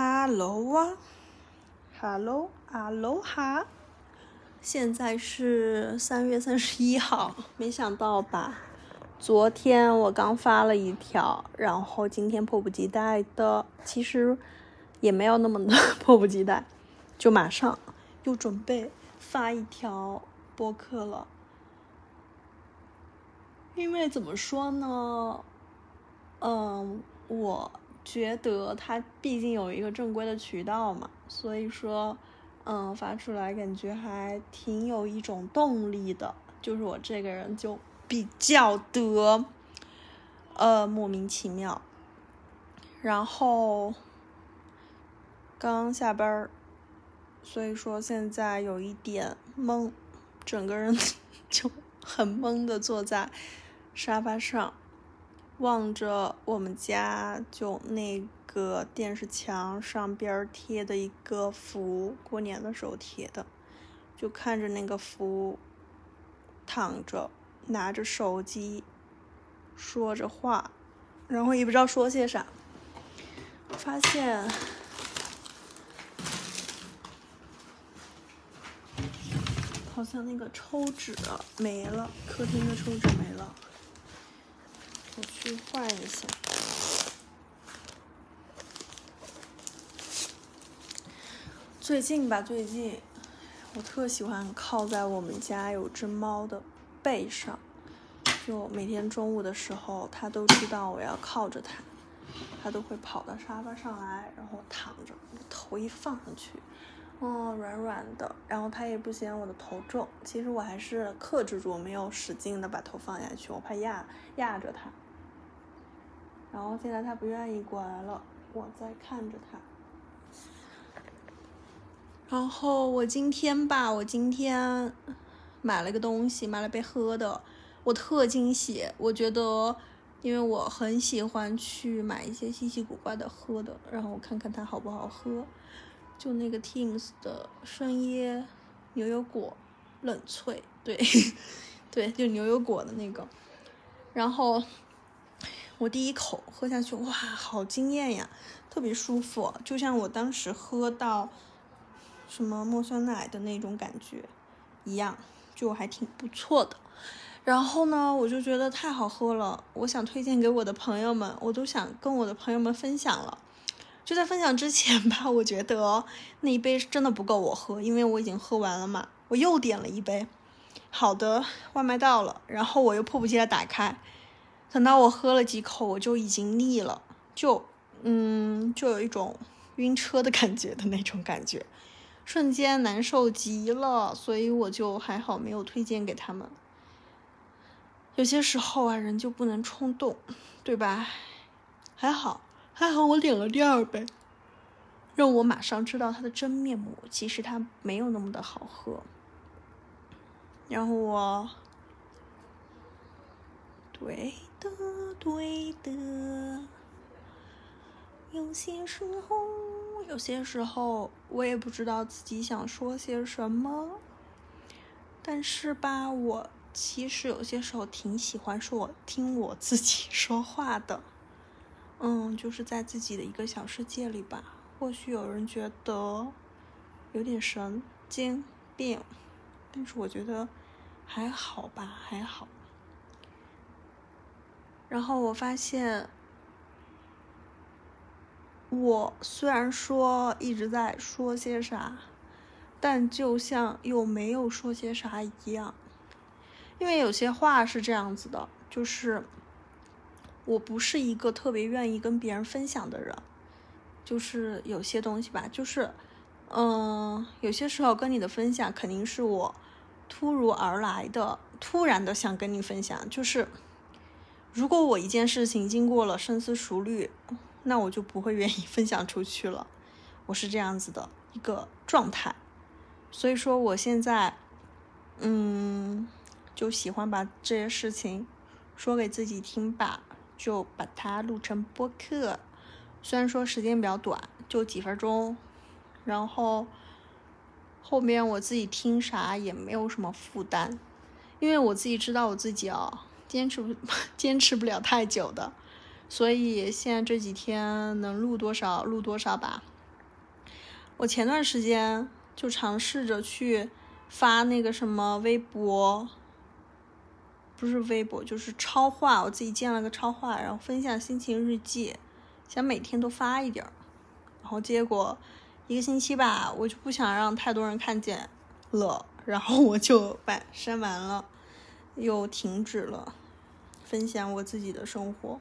Hello 啊，Hello，阿罗哈，现在是三月三十一号，没想到吧？昨天我刚发了一条，然后今天迫不及待的，其实也没有那么的迫不及待，就马上又准备发一条播客了。因为怎么说呢？嗯，我。觉得它毕竟有一个正规的渠道嘛，所以说，嗯，发出来感觉还挺有一种动力的。就是我这个人就比较的，呃，莫名其妙。然后刚下班儿，所以说现在有一点懵，整个人 就很懵的坐在沙发上。望着我们家就那个电视墙上边贴的一个符，过年的时候贴的，就看着那个符，躺着拿着手机，说着话，然后也不知道说些啥，发现好像那个抽纸没了，客厅的抽纸没了。我去换一下。最近吧，最近我特喜欢靠在我们家有只猫的背上，就每天中午的时候，它都知道我要靠着它，它都会跑到沙发上来，然后躺着，头一放上去，哦，软软的，然后它也不嫌我的头重。其实我还是克制住，没有使劲的把头放下去，我怕压压着它。然后现在他不愿意过来了，我在看着他。然后我今天吧，我今天买了个东西，买了杯喝的，我特惊喜。我觉得，因为我很喜欢去买一些稀奇古怪的喝的，然后我看看它好不好喝。就那个 Teams 的深椰牛油果冷萃，对，对，就牛油果的那个，然后。我第一口喝下去，哇，好惊艳呀，特别舒服，就像我当时喝到什么茉酸奶的那种感觉一样，就还挺不错的。然后呢，我就觉得太好喝了，我想推荐给我的朋友们，我都想跟我的朋友们分享了。就在分享之前吧，我觉得那一杯是真的不够我喝，因为我已经喝完了嘛。我又点了一杯，好的，外卖到了，然后我又迫不及待打开。等到我喝了几口，我就已经腻了，就，嗯，就有一种晕车的感觉的那种感觉，瞬间难受极了，所以我就还好没有推荐给他们。有些时候啊，人就不能冲动，对吧？还好，还好我点了第二杯，让我马上知道它的真面目，其实它没有那么的好喝。然后我。对的，对的。有些时候，有些时候，我也不知道自己想说些什么。但是吧，我其实有些时候挺喜欢说我听我自己说话的。嗯，就是在自己的一个小世界里吧。或许有人觉得有点神经病，但是我觉得还好吧，还好。然后我发现，我虽然说一直在说些啥，但就像又没有说些啥一样。因为有些话是这样子的，就是我不是一个特别愿意跟别人分享的人，就是有些东西吧，就是嗯，有些时候跟你的分享肯定是我突如而来的、突然的想跟你分享，就是。如果我一件事情经过了深思熟虑，那我就不会愿意 分享出去了。我是这样子的一个状态，所以说我现在，嗯，就喜欢把这些事情说给自己听吧，就把它录成播客。虽然说时间比较短，就几分钟，然后后面我自己听啥也没有什么负担，因为我自己知道我自己啊。坚持不 坚持不了太久的，所以现在这几天能录多少录多少吧。我前段时间就尝试着去发那个什么微博，不是微博，就是超话，我自己建了个超话，然后分享心情日记，想每天都发一点。然后结果一个星期吧，我就不想让太多人看见了，然后我就把删完了，又停止了分享我自己的生活。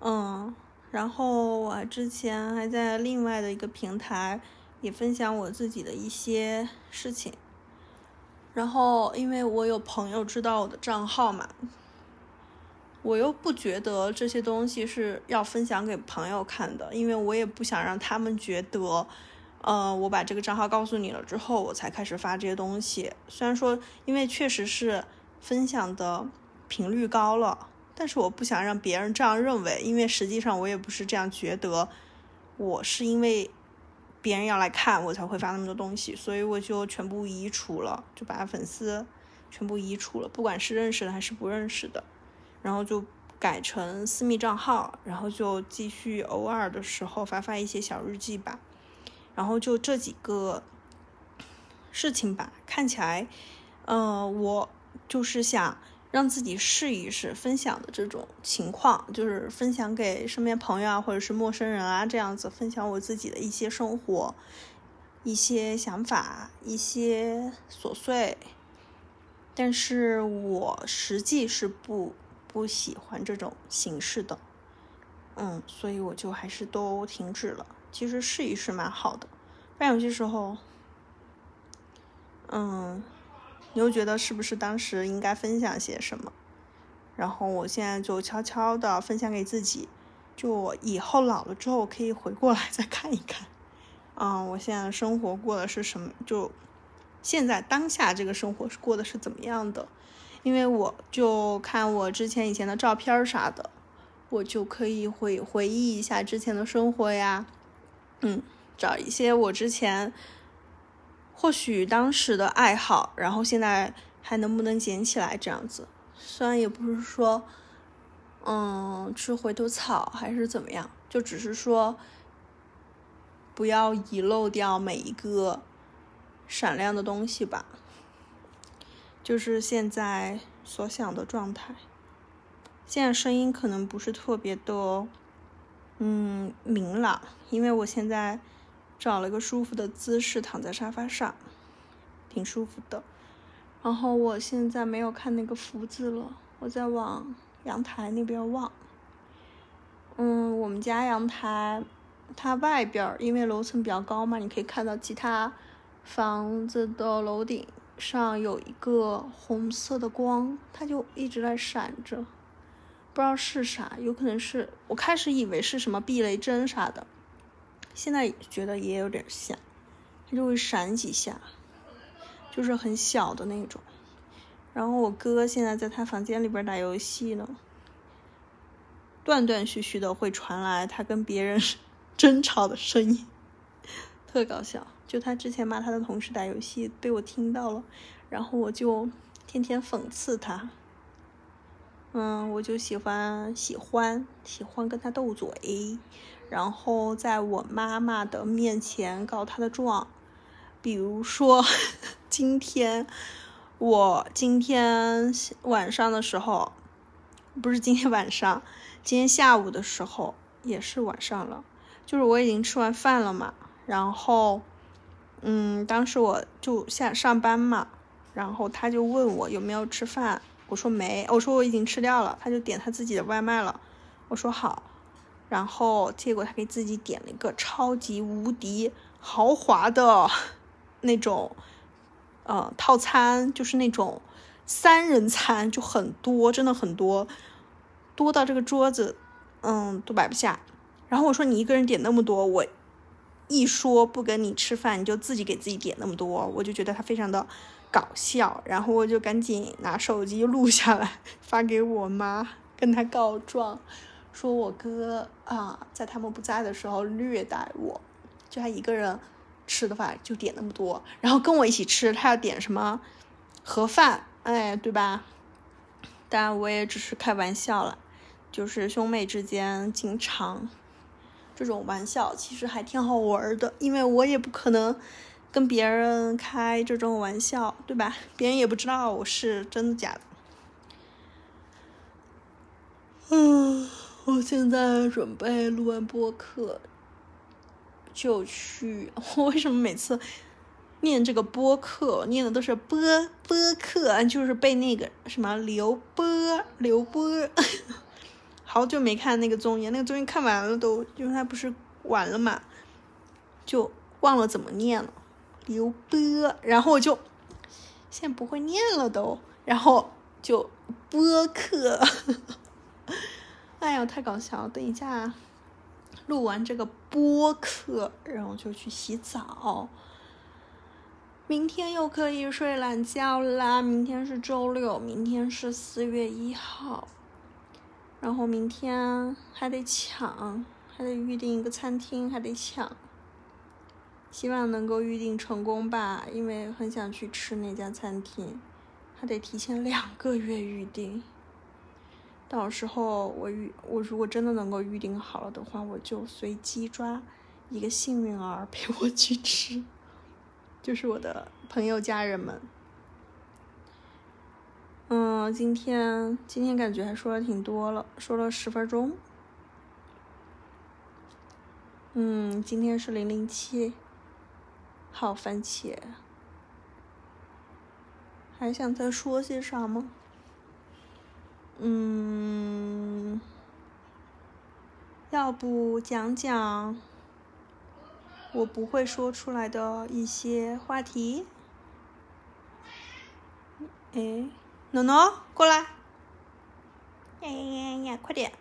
嗯，然后我之前还在另外的一个平台也分享我自己的一些事情。然后因为我有朋友知道我的账号嘛。我又不觉得这些东西是要分享给朋友看的，因为我也不想让他们觉得，呃，我把这个账号告诉你了之后，我才开始发这些东西。虽然说，因为确实是分享的频率高了，但是我不想让别人这样认为，因为实际上我也不是这样觉得。我是因为别人要来看我才会发那么多东西，所以我就全部移除了，就把粉丝全部移除了，不管是认识的还是不认识的。然后就改成私密账号，然后就继续偶尔的时候发发一些小日记吧。然后就这几个事情吧，看起来，呃，我就是想让自己试一试分享的这种情况，就是分享给身边朋友啊，或者是陌生人啊，这样子分享我自己的一些生活、一些想法、一些琐碎。但是我实际是不。不喜欢这种形式的，嗯，所以我就还是都停止了。其实试一试蛮好的，不然有些时候，嗯，你又觉得是不是当时应该分享些什么？然后我现在就悄悄的分享给自己，就我以后老了之后可以回过来再看一看，嗯，我现在生活过的是什么？就现在当下这个生活是过的是怎么样的？因为我就看我之前以前的照片啥的，我就可以回回忆一下之前的生活呀，嗯，找一些我之前或许当时的爱好，然后现在还能不能捡起来这样子。虽然也不是说，嗯，吃回头草还是怎么样，就只是说不要遗漏掉每一个闪亮的东西吧。就是现在所想的状态。现在声音可能不是特别的，嗯，明朗，因为我现在找了个舒服的姿势躺在沙发上，挺舒服的。然后我现在没有看那个福字了，我在往阳台那边望。嗯，我们家阳台它外边因为楼层比较高嘛，你可以看到其他房子的楼顶。上有一个红色的光，它就一直在闪着，不知道是啥，有可能是我开始以为是什么避雷针啥的，现在觉得也有点像，它就会闪几下，就是很小的那种。然后我哥现在在他房间里边打游戏呢，断断续续的会传来他跟别人 争吵的声音，特搞笑。就他之前骂他的同事打游戏被我听到了，然后我就天天讽刺他。嗯，我就喜欢喜欢喜欢跟他斗嘴，然后在我妈妈的面前告他的状。比如说，今天我今天晚上的时候，不是今天晚上，今天下午的时候也是晚上了，就是我已经吃完饭了嘛，然后。嗯，当时我就下上班嘛，然后他就问我有没有吃饭，我说没，我说我已经吃掉了，他就点他自己的外卖了，我说好，然后结果他给自己点了一个超级无敌豪华的 那种，呃，套餐，就是那种三人餐，就很多，真的很多，多到这个桌子，嗯，都摆不下。然后我说你一个人点那么多，我。一说不跟你吃饭，你就自己给自己点那么多，我就觉得他非常的搞笑，然后我就赶紧拿手机录下来发给我妈，跟他告状，说我哥啊在他们不在的时候虐待我，就他一个人吃的话就点那么多，然后跟我一起吃，他要点什么盒饭，哎，对吧？当然我也只是开玩笑了，就是兄妹之间经常。这种玩笑其实还挺好玩的，因为我也不可能跟别人开这种玩笑，对吧？别人也不知道我是真的假的。嗯，我现在准备录完播客就去。我为什么每次念这个播客念的都是播播客，就是背那个什么刘波刘波。好久没看那个综艺，那个综艺看完了都，因为它不是完了嘛，就忘了怎么念了。刘波，然后我就现在不会念了都，然后就播客。哎呀，太搞笑了！等一下，录完这个播客，然后就去洗澡。明天又可以睡懒觉啦！明天是周六，明天是四月一号。然后明天还得抢，还得预定一个餐厅，还得抢。希望能够预定成功吧，因为很想去吃那家餐厅，还得提前两个月预定。到时候我预我如果真的能够预定好了的话，我就随机抓一个幸运儿陪我去吃，就是我的朋友家人们。嗯，今天今天感觉还说了挺多了，说了十分钟。嗯，今天是零零七，好番茄，还想再说些啥吗？嗯，要不讲讲我不会说出来的一些话题？哎，诺诺，过来！呀呀呀，快点！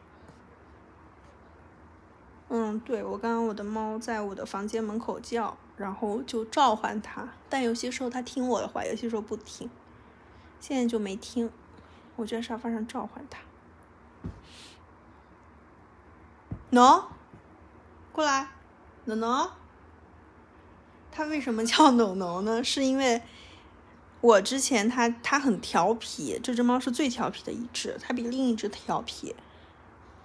嗯，对，我刚刚我的猫在我的房间门口叫，然后就召唤它，但有些时候它听我的话，有些时候不听，现在就没听。我就在沙发上召唤他，no，过来，no no，他为什么叫 no no 呢？是因为我之前他他很调皮，这只猫是最调皮的一只，它比另一只调皮。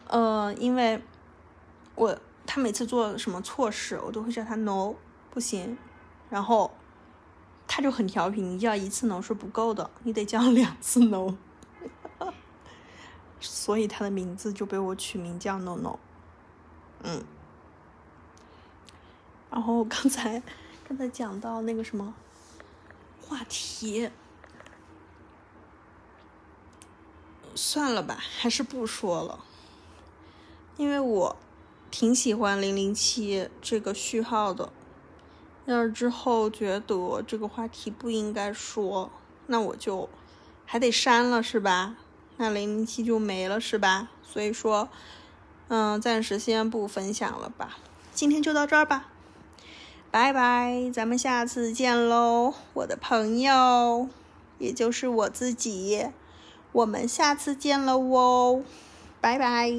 呃，因为我他每次做什么错事，我都会叫他 no，不行，然后他就很调皮，你叫一次 no 是不够的，你得叫两次 no。所以他的名字就被我取名叫 No No，嗯，然后刚才刚才讲到那个什么话题，算了吧，还是不说了，因为我挺喜欢零零七这个序号的，要是之后觉得这个话题不应该说，那我就还得删了，是吧？那零零七就没了是吧？所以说，嗯，暂时先不分享了吧。今天就到这儿吧，拜拜，咱们下次见喽，我的朋友，也就是我自己，我们下次见了哦，拜拜。